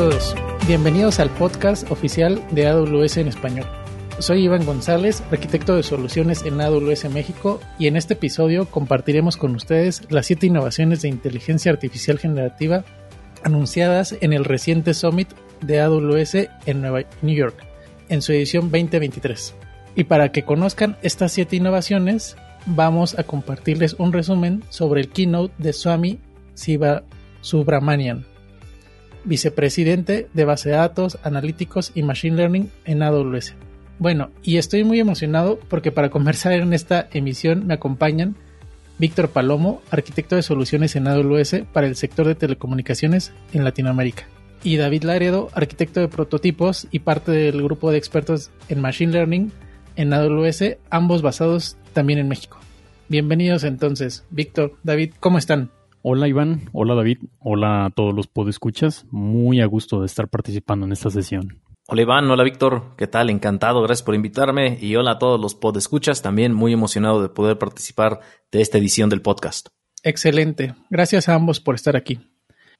todos, bienvenidos al podcast oficial de AWS en español. Soy Iván González, arquitecto de soluciones en AWS México y en este episodio compartiremos con ustedes las siete innovaciones de inteligencia artificial generativa anunciadas en el reciente Summit de AWS en Nueva New York, en su edición 2023. Y para que conozcan estas siete innovaciones, vamos a compartirles un resumen sobre el keynote de Swami Siva Subramanian, vicepresidente de base de datos, analíticos y machine learning en AWS. Bueno, y estoy muy emocionado porque para conversar en esta emisión me acompañan Víctor Palomo, arquitecto de soluciones en AWS para el sector de telecomunicaciones en Latinoamérica, y David Laredo, arquitecto de prototipos y parte del grupo de expertos en Machine Learning en AWS, ambos basados también en México. Bienvenidos entonces, Víctor, David, ¿cómo están? Hola Iván, hola David, hola a todos los podescuchas, muy a gusto de estar participando en esta sesión. Hola Iván, hola Víctor, ¿qué tal? Encantado, gracias por invitarme. Y hola a todos los podescuchas, también muy emocionado de poder participar de esta edición del podcast. Excelente, gracias a ambos por estar aquí.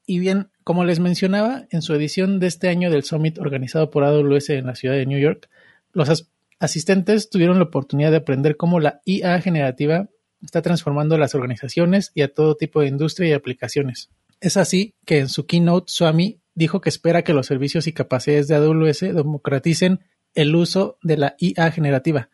Y bien, como les mencionaba, en su edición de este año del Summit organizado por AWS en la ciudad de New York, los asistentes tuvieron la oportunidad de aprender cómo la IA generativa está transformando las organizaciones y a todo tipo de industria y aplicaciones. Es así que en su keynote Swami dijo que espera que los servicios y capacidades de AWS democraticen el uso de la IA generativa.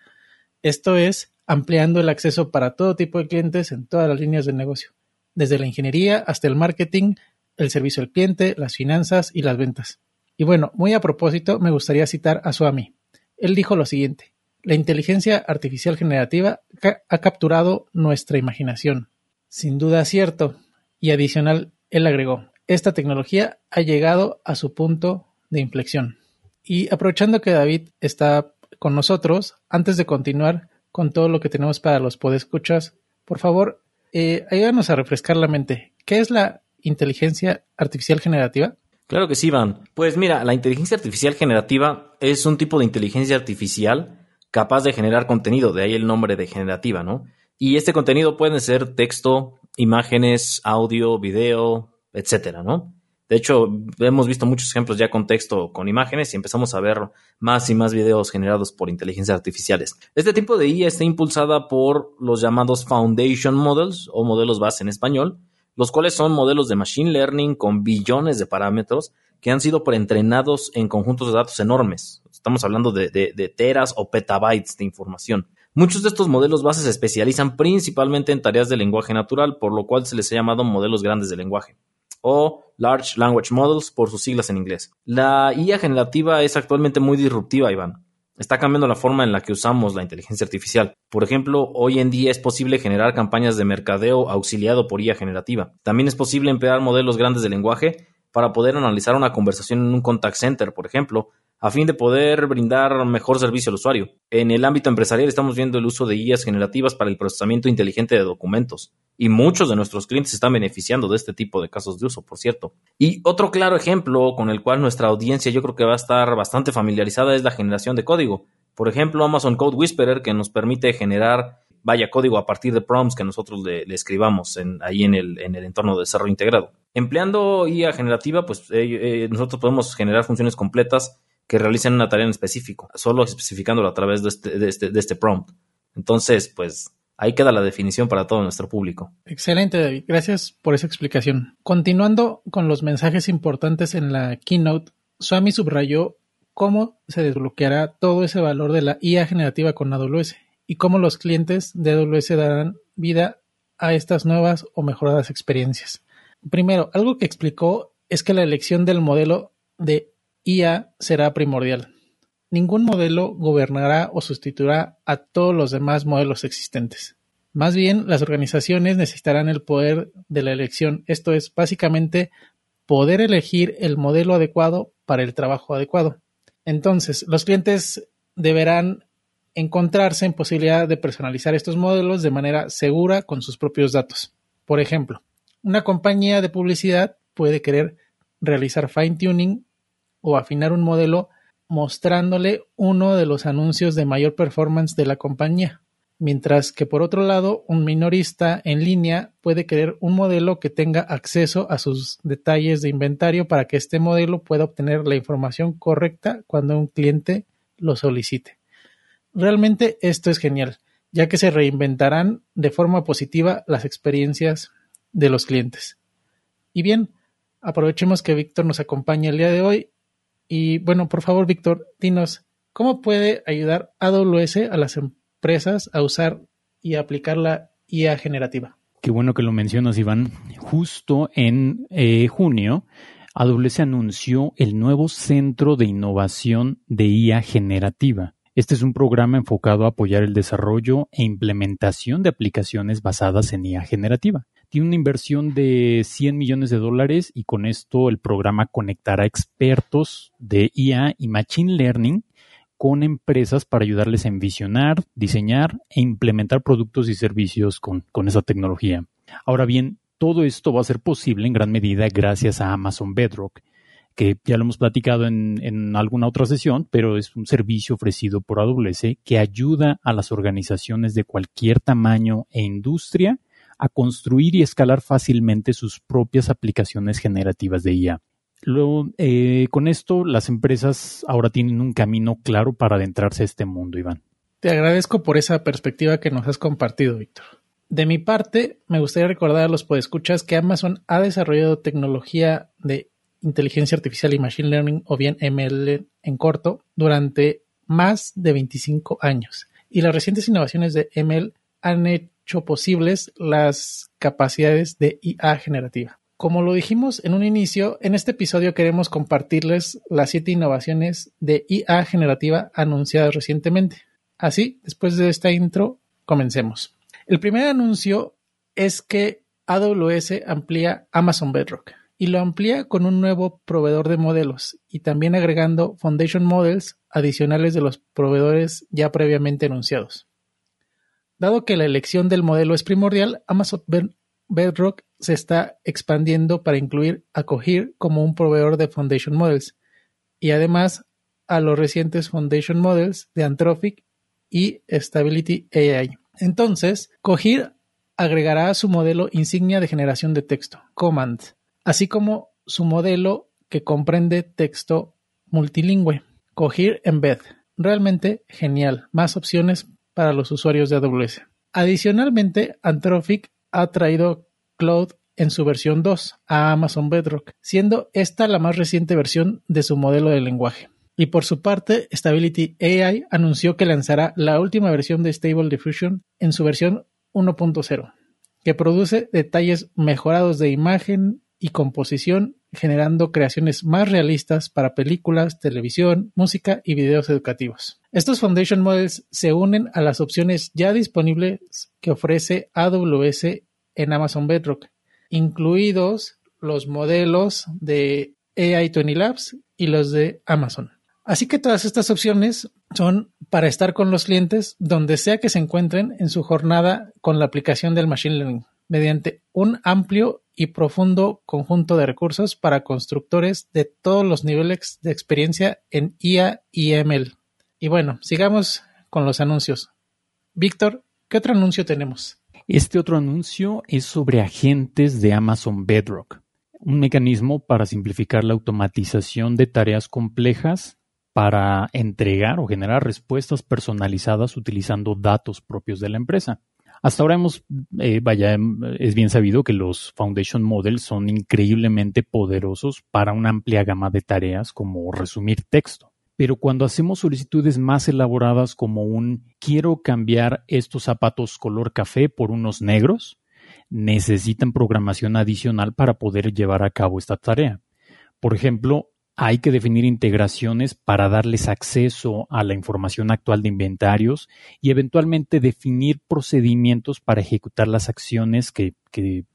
Esto es, ampliando el acceso para todo tipo de clientes en todas las líneas de negocio, desde la ingeniería hasta el marketing, el servicio al cliente, las finanzas y las ventas. Y bueno, muy a propósito, me gustaría citar a Swami. Él dijo lo siguiente, la inteligencia artificial generativa ha capturado nuestra imaginación. Sin duda cierto. Y adicional, él agregó, esta tecnología ha llegado a su punto de inflexión. Y aprovechando que David está con nosotros, antes de continuar con todo lo que tenemos para los podescuchas, por favor, eh, ayúdanos a refrescar la mente. ¿Qué es la inteligencia artificial generativa? Claro que sí, Iván. Pues mira, la inteligencia artificial generativa es un tipo de inteligencia artificial capaz de generar contenido, de ahí el nombre de generativa, ¿no? Y este contenido puede ser texto, imágenes, audio, video, etcétera, ¿no? De hecho, hemos visto muchos ejemplos ya con texto, con imágenes y empezamos a ver más y más videos generados por inteligencias artificiales. Este tipo de IA está impulsada por los llamados Foundation Models o modelos base en español, los cuales son modelos de Machine Learning con billones de parámetros que han sido preentrenados en conjuntos de datos enormes. Estamos hablando de, teras o petabytes de información. Muchos de estos modelos base se especializan principalmente en tareas de lenguaje natural, por lo cual se les ha llamado modelos grandes de lenguaje o Large Language Models por sus siglas en inglés. La IA generativa es actualmente muy disruptiva, Iván. Está cambiando la forma en la que usamos la inteligencia artificial. Por ejemplo, hoy en día es posible generar campañas de mercadeo auxiliado por IA generativa. También es posible emplear modelos grandes de lenguaje para poder analizar una conversación en un contact center, por ejemplo, a fin de poder brindar mejor servicio al usuario. En el ámbito empresarial estamos viendo el uso de guías generativas para el procesamiento inteligente de documentos y muchos de nuestros clientes están beneficiando de este tipo de casos de uso, por cierto. Y otro claro ejemplo con el cual nuestra audiencia yo creo que va a estar bastante familiarizada es la generación de código. Por ejemplo, Amazon Code Whisperer que nos permite generar vaya código a partir de prompts que nosotros le, escribamos en, ahí en el, en el entorno de desarrollo integrado. Empleando IA generativa, pues eh, eh, nosotros podemos generar funciones completas que realicen una tarea en específico, solo especificándolo a través de este, de este, de este prompt. Entonces, pues ahí queda la definición para todo nuestro público. Excelente, David. Gracias por esa explicación. Continuando con los mensajes importantes en la keynote, Swami subrayó cómo se desbloqueará todo ese valor de la IA generativa con AWS y cómo los clientes de AWS darán vida a estas nuevas o mejoradas experiencias. Primero, algo que explicó es que la elección del modelo de IA será primordial. Ningún modelo gobernará o sustituirá a todos los demás modelos existentes. Más bien, las organizaciones necesitarán el poder de la elección, esto es, básicamente, poder elegir el modelo adecuado para el trabajo adecuado. Entonces, los clientes deberán encontrarse en posibilidad de personalizar estos modelos de manera segura con sus propios datos. Por ejemplo, una compañía de publicidad puede querer realizar fine-tuning o afinar un modelo mostrándole uno de los anuncios de mayor performance de la compañía. mientras que por otro lado un minorista en línea puede querer un modelo que tenga acceso a sus detalles de inventario para que este modelo pueda obtener la información correcta cuando un cliente lo solicite. Realmente esto es genial, ya que se reinventarán de forma positiva las experiencias de los clientes. Y bien, aprovechemos que Víctor nos acompaña el día de hoy y bueno, por favor Víctor, dinos, ¿cómo puede ayudar AWS a las empresas a usar y aplicar la IA generativa. Qué bueno que lo mencionas, Iván. Justo en eh, junio, AWS anunció el nuevo Centro de Innovación de IA Generativa. Este es un programa enfocado a apoyar el desarrollo e implementación de aplicaciones basadas en IA generativa. Tiene una inversión de 100 millones de dólares y con esto el programa conectará expertos de IA y Machine Learning con empresas para ayudarles a envisionar, diseñar e implementar productos y servicios con, esa tecnología. Ahora bien, todo esto va a ser posible en gran medida gracias a Amazon Bedrock, que ya lo hemos platicado en, en, alguna otra sesión, pero es un servicio ofrecido por AWS que ayuda a las organizaciones de cualquier tamaño e industria a construir y escalar fácilmente sus propias aplicaciones generativas de IA. Luego, eh, con esto, las empresas ahora tienen un camino claro para adentrarse a este mundo, Iván. Te agradezco por esa perspectiva que nos has compartido, Víctor. De mi parte, me gustaría recordar a los podescuchas que Amazon ha desarrollado tecnología de inteligencia artificial y machine learning, o bien ML en corto, durante más de 25 años. Y las recientes innovaciones de ML han hecho posibles las capacidades de IA generativa. Como lo dijimos en un inicio, en este episodio queremos compartirles las siete innovaciones de IA generativa anunciadas recientemente. Así, después de esta intro, comencemos. El primer anuncio es que AWS amplía Amazon Bedrock y lo amplía con un nuevo proveedor de modelos y también agregando Foundation Models adicionales de los proveedores ya previamente anunciados. Dado que la elección del modelo es primordial, Amazon Bedrock se está expandiendo para incluir a Cohere como un proveedor de Foundation Models y además a los recientes Foundation Models de Anthropic y Stability AI. Entonces, Cohere agregará su modelo insignia de generación de texto, Command, así como su modelo que comprende texto multilingüe, Cohere Embed. Realmente genial, más opciones para los usuarios de AWS. Adicionalmente, Anthropic ha traído Cloud en su versión 2 a Amazon Bedrock, siendo esta la más reciente versión de su modelo de lenguaje. Y por su parte, Stability AI anunció que lanzará la última versión de Stable Diffusion en su versión 1.0, que produce detalles mejorados de imagen y composición, generando creaciones más realistas para películas, televisión, música y videos educativos. Estos Foundation Models se unen a las opciones ya disponibles que ofrece AWS en Amazon Bedrock, incluidos los modelos de AI20 Labs y los de Amazon. Así que todas estas opciones son para estar con los clientes donde sea que se encuentren en su jornada con la aplicación del Machine Learning, mediante un amplio y profundo conjunto de recursos para constructores de todos los niveles de experiencia en IA y ML. Y bueno, sigamos con los anuncios. Víctor, ¿qué otro anuncio tenemos? Este otro anuncio es sobre agentes de Amazon Bedrock, un mecanismo para simplificar la automatización de tareas complejas para entregar o generar respuestas personalizadas utilizando datos propios de la empresa. Hasta ahora hemos, eh, vaya, es bien sabido que los Foundation Models son increíblemente poderosos para una amplia gama de tareas como resumir texto. Pero cuando hacemos solicitudes más elaboradas como un quiero cambiar estos zapatos color café por unos negros, necesitan programación adicional para poder llevar a cabo esta tarea. Por ejemplo, hay que definir integraciones para darles acceso a la información actual de inventarios y eventualmente definir procedimientos para ejecutar las acciones que,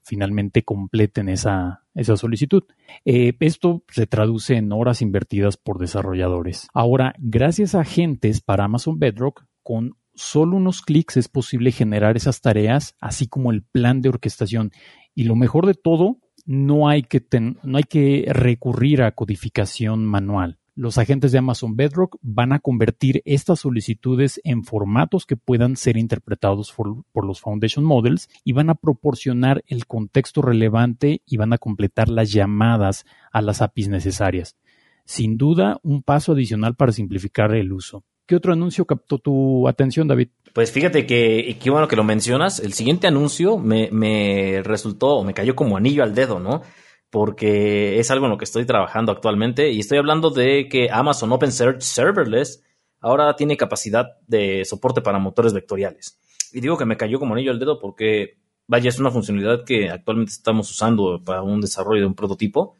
finalmente completen esa, solicitud. Eh, esto se traduce en horas invertidas por desarrolladores. Ahora, gracias a agentes para Amazon Bedrock, con solo unos clics es posible generar esas tareas, así como el plan de orquestación. Y lo mejor de todo no hay que, no hay que recurrir a codificación manual. Los agentes de Amazon Bedrock van a convertir estas solicitudes en formatos que puedan ser interpretados por, por, los Foundation Models y van a proporcionar el contexto relevante y van a completar las llamadas a las APIs necesarias. Sin duda, un paso adicional para simplificar el uso. ¿Qué otro anuncio captó tu atención, David? Pues fíjate que, qué bueno que lo mencionas. El siguiente anuncio me, me resultó, me cayó como anillo al dedo, ¿no? Porque es algo en lo que estoy trabajando actualmente y estoy hablando de que Amazon OpenSearch Serverless ahora tiene capacidad de soporte para motores vectoriales. Y digo que me cayó como anillo al dedo porque, vaya, es una funcionalidad que actualmente estamos usando para un desarrollo de un prototipo,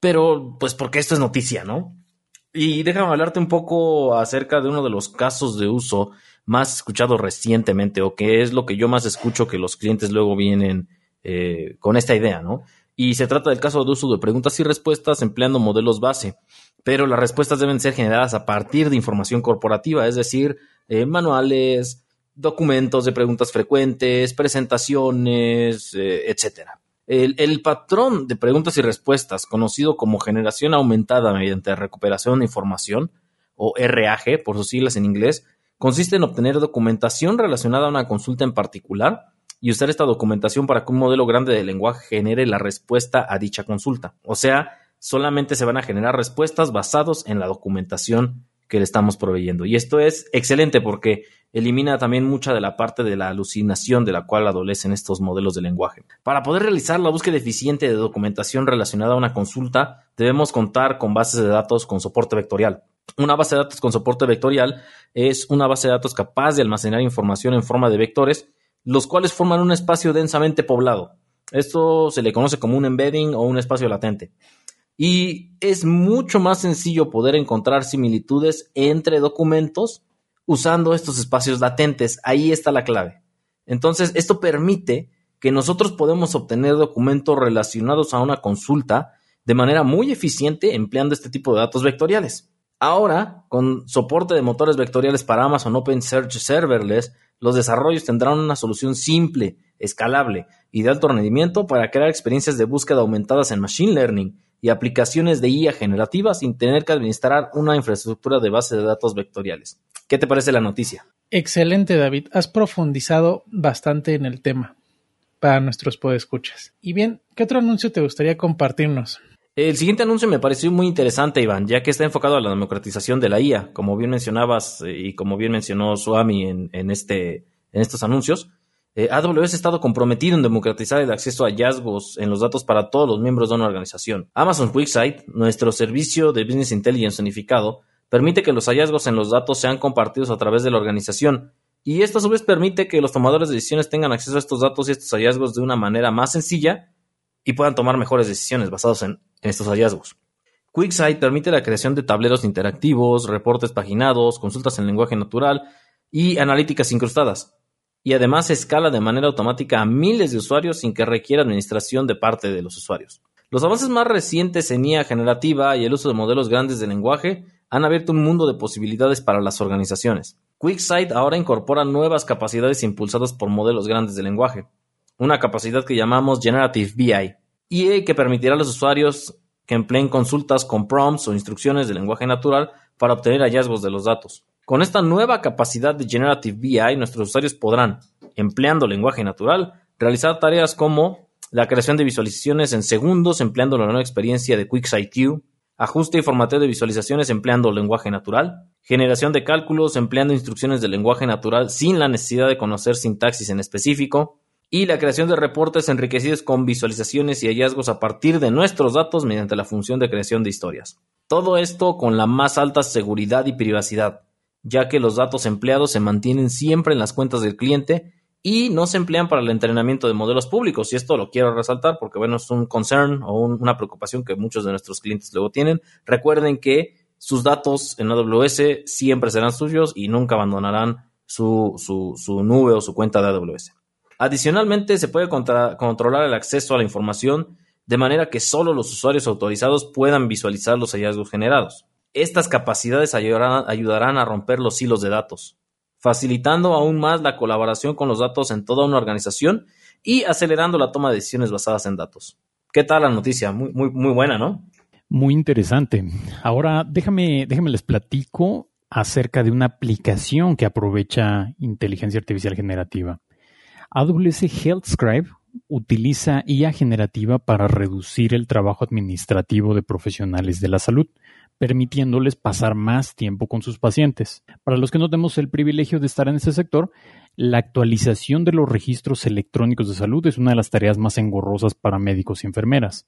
pero pues porque esto es noticia, ¿no? Y déjame hablarte un poco acerca de uno de los casos de uso más escuchado recientemente o que es lo que yo más escucho que los clientes luego vienen eh, con esta idea, ¿no? Y se trata del caso de uso de preguntas y respuestas empleando modelos base, pero las respuestas deben ser generadas a partir de información corporativa, es decir, eh, manuales, documentos de preguntas frecuentes, presentaciones, eh, etcétera. El, patrón de preguntas y respuestas, conocido como generación aumentada mediante recuperación de información, o RAG por sus siglas en inglés, consiste en obtener documentación relacionada a una consulta en particular y usar esta documentación para que un modelo grande de lenguaje genere la respuesta a dicha consulta. O sea, solamente se van a generar respuestas basados en la documentación que le estamos proveyendo. Y esto es excelente porque elimina también mucha de la parte de la alucinación de la cual adolecen estos modelos de lenguaje. Para poder realizar la búsqueda eficiente de documentación relacionada a una consulta, debemos contar con bases de datos con soporte vectorial. Una base de datos con soporte vectorial es una base de datos capaz de almacenar información en forma de vectores, los cuales forman un espacio densamente poblado. Esto se le conoce como un embedding o un espacio latente. Y es mucho más sencillo poder encontrar similitudes entre documentos usando estos espacios latentes. Ahí está la clave. Entonces, esto permite que nosotros podemos obtener documentos relacionados a una consulta de manera muy eficiente empleando este tipo de datos vectoriales. Ahora, con soporte de motores vectoriales para Amazon Open Search Serverless, los desarrollos tendrán una solución simple, escalable y de alto rendimiento para crear experiencias de búsqueda aumentadas en Machine Learning y aplicaciones de IA generativa sin tener que administrar una infraestructura de base de datos vectoriales. ¿Qué te parece la noticia? Excelente, David. Has profundizado bastante en el tema para nuestros podescuchas. Y bien, ¿qué otro anuncio te gustaría compartirnos? El siguiente anuncio me pareció muy interesante, Iván, ya que está enfocado a la democratización de la IA, como bien mencionabas eh, y como bien mencionó Suami en, en, este, en estos anuncios. Eh, AWS ha estado comprometido en democratizar el acceso a hallazgos en los datos para todos los miembros de una organización. Amazon QuickSight, nuestro servicio de Business Intelligence unificado, permite que los hallazgos en los datos sean compartidos a través de la organización, y esto a su vez permite que los tomadores de decisiones tengan acceso a estos datos y estos hallazgos de una manera más sencilla y puedan tomar mejores decisiones basadas en, en estos hallazgos. QuickSight permite la creación de tableros interactivos, reportes paginados, consultas en lenguaje natural y analíticas incrustadas y además escala de manera automática a miles de usuarios sin que requiera administración de parte de los usuarios. Los avances más recientes en IA generativa y el uso de modelos grandes de lenguaje han abierto un mundo de posibilidades para las organizaciones. QuickSight ahora incorpora nuevas capacidades impulsadas por modelos grandes de lenguaje, una capacidad que llamamos Generative BI, y que permitirá a los usuarios que empleen consultas con prompts o instrucciones de lenguaje natural para obtener hallazgos de los datos. Con esta nueva capacidad de Generative BI, nuestros usuarios podrán, empleando lenguaje natural, realizar tareas como la creación de visualizaciones en segundos empleando la nueva experiencia de QuickSight ajuste y formateo de visualizaciones empleando lenguaje natural, generación de cálculos empleando instrucciones de lenguaje natural sin la necesidad de conocer sintaxis en específico, y la creación de reportes enriquecidos con visualizaciones y hallazgos a partir de nuestros datos mediante la función de creación de historias. Todo esto con la más alta seguridad y privacidad, ya que los datos empleados se mantienen siempre en las cuentas del cliente y no se emplean para el entrenamiento de modelos públicos. Y esto lo quiero resaltar porque, bueno, es un concern o una preocupación que muchos de nuestros clientes luego tienen. Recuerden que sus datos en AWS siempre serán suyos y nunca abandonarán su, su, nube o su cuenta de AWS. Adicionalmente, se puede controlar el acceso a la información de manera que solo los usuarios autorizados puedan visualizar los hallazgos generados. Estas capacidades ayudarán, a romper los hilos de datos, facilitando aún más la colaboración con los datos en toda una organización y acelerando la toma de decisiones basadas en datos. ¿Qué tal la noticia? Muy, muy, muy buena, ¿no? Muy interesante. Ahora déjame, déjame les platico acerca de una aplicación que aprovecha inteligencia artificial generativa. AWS Health Scribe utiliza IA generativa para reducir el trabajo administrativo de profesionales de la salud, permitiéndoles pasar más tiempo con sus pacientes. Para los que no tenemos el privilegio de estar en ese sector, la actualización de los registros electrónicos de salud es una de las tareas más engorrosas para médicos y enfermeras.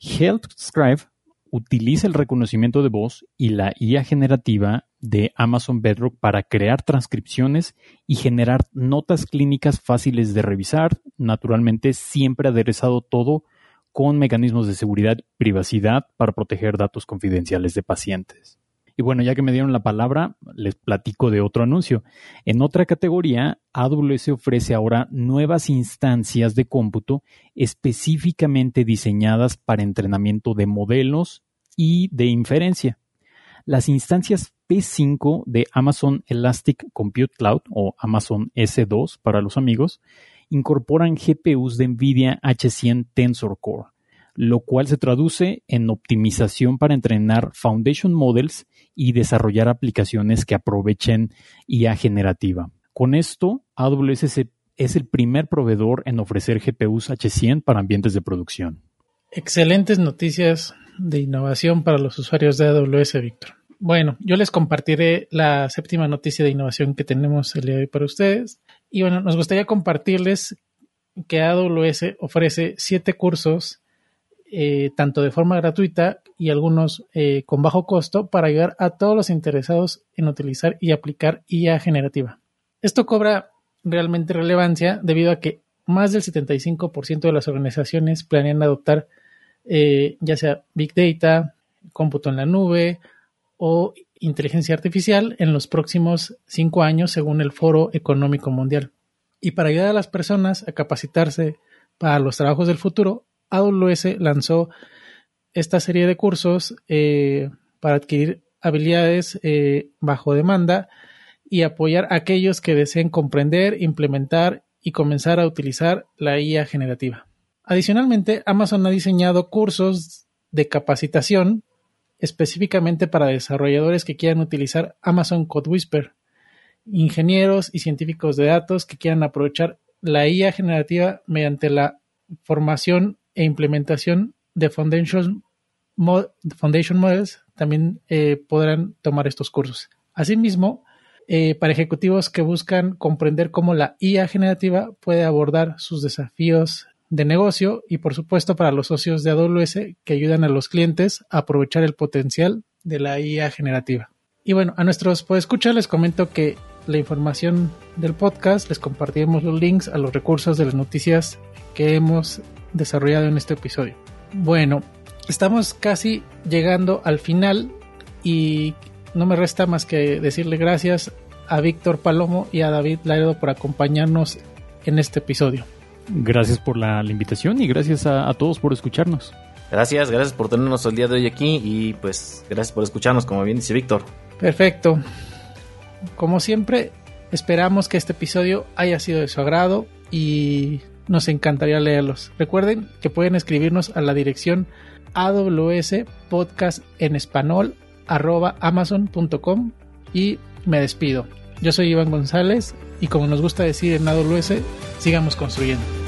Health Scribe utiliza el reconocimiento de voz y la IA generativa de Amazon Bedrock para crear transcripciones y generar notas clínicas fáciles de revisar, naturalmente siempre aderezado todo con mecanismos de seguridad y privacidad para proteger datos confidenciales de pacientes. Y bueno, ya que me dieron la palabra, les platico de otro anuncio. En otra categoría, AWS ofrece ahora nuevas instancias de cómputo específicamente diseñadas para entrenamiento de modelos y de inferencia. Las instancias P5 de Amazon Elastic Compute Cloud o Amazon S2 para los amigos incorporan GPUs de NVIDIA H100 Tensor Core, lo cual se traduce en optimización para entrenar Foundation Models y desarrollar aplicaciones que aprovechen IA generativa. Con esto, AWS es el primer proveedor en ofrecer GPUs H100 para ambientes de producción. Excelentes noticias de innovación para los usuarios de AWS, Víctor. Bueno, yo les compartiré la séptima noticia de innovación que tenemos el día de hoy para ustedes. Y bueno, nos gustaría compartirles que AWS ofrece siete cursos, eh, tanto de forma gratuita y algunos eh, con bajo costo, para ayudar a todos los interesados en utilizar y aplicar IA generativa. Esto cobra realmente relevancia debido a que más del 75% de las organizaciones planean adoptar eh, ya sea Big Data, cómputo en la nube o inteligencia artificial en los próximos cinco años según el Foro Económico Mundial. Y para ayudar a las personas a capacitarse para los trabajos del futuro, AWS lanzó esta serie de cursos eh, para adquirir habilidades eh, bajo demanda y apoyar a aquellos que deseen comprender, implementar y comenzar a utilizar la IA generativa. Adicionalmente, Amazon ha diseñado cursos de capacitación específicamente para desarrolladores que quieran utilizar Amazon Code Whisper, ingenieros y científicos de datos que quieran aprovechar la IA generativa mediante la formación e implementación de Foundation, Models, también eh, podrán tomar estos cursos. Asimismo, eh, para ejecutivos que buscan comprender cómo la IA generativa puede abordar sus desafíos de negocio y por supuesto para los socios de AWS que ayudan a los clientes a aprovechar el potencial de la IA generativa. Y bueno, a nuestros escuchar les comento que la información del podcast les compartiremos los links a los recursos de las noticias que hemos desarrollado en este episodio. Bueno, estamos casi llegando al final y no me resta más que decirle gracias a Víctor Palomo y a David Laredo por acompañarnos en este episodio. Gracias por la, invitación y gracias a, todos por escucharnos. Gracias, gracias por tenernos el día de hoy aquí y pues gracias por escucharnos, como bien dice Víctor. Perfecto. Como siempre, esperamos que este episodio haya sido de su agrado y nos encantaría leerlos. Recuerden que pueden escribirnos a la dirección AWS Podcast en español arroba amazon.com y me despido. Yo soy Iván González y como nos gusta decir en AWS, sigamos construyendo.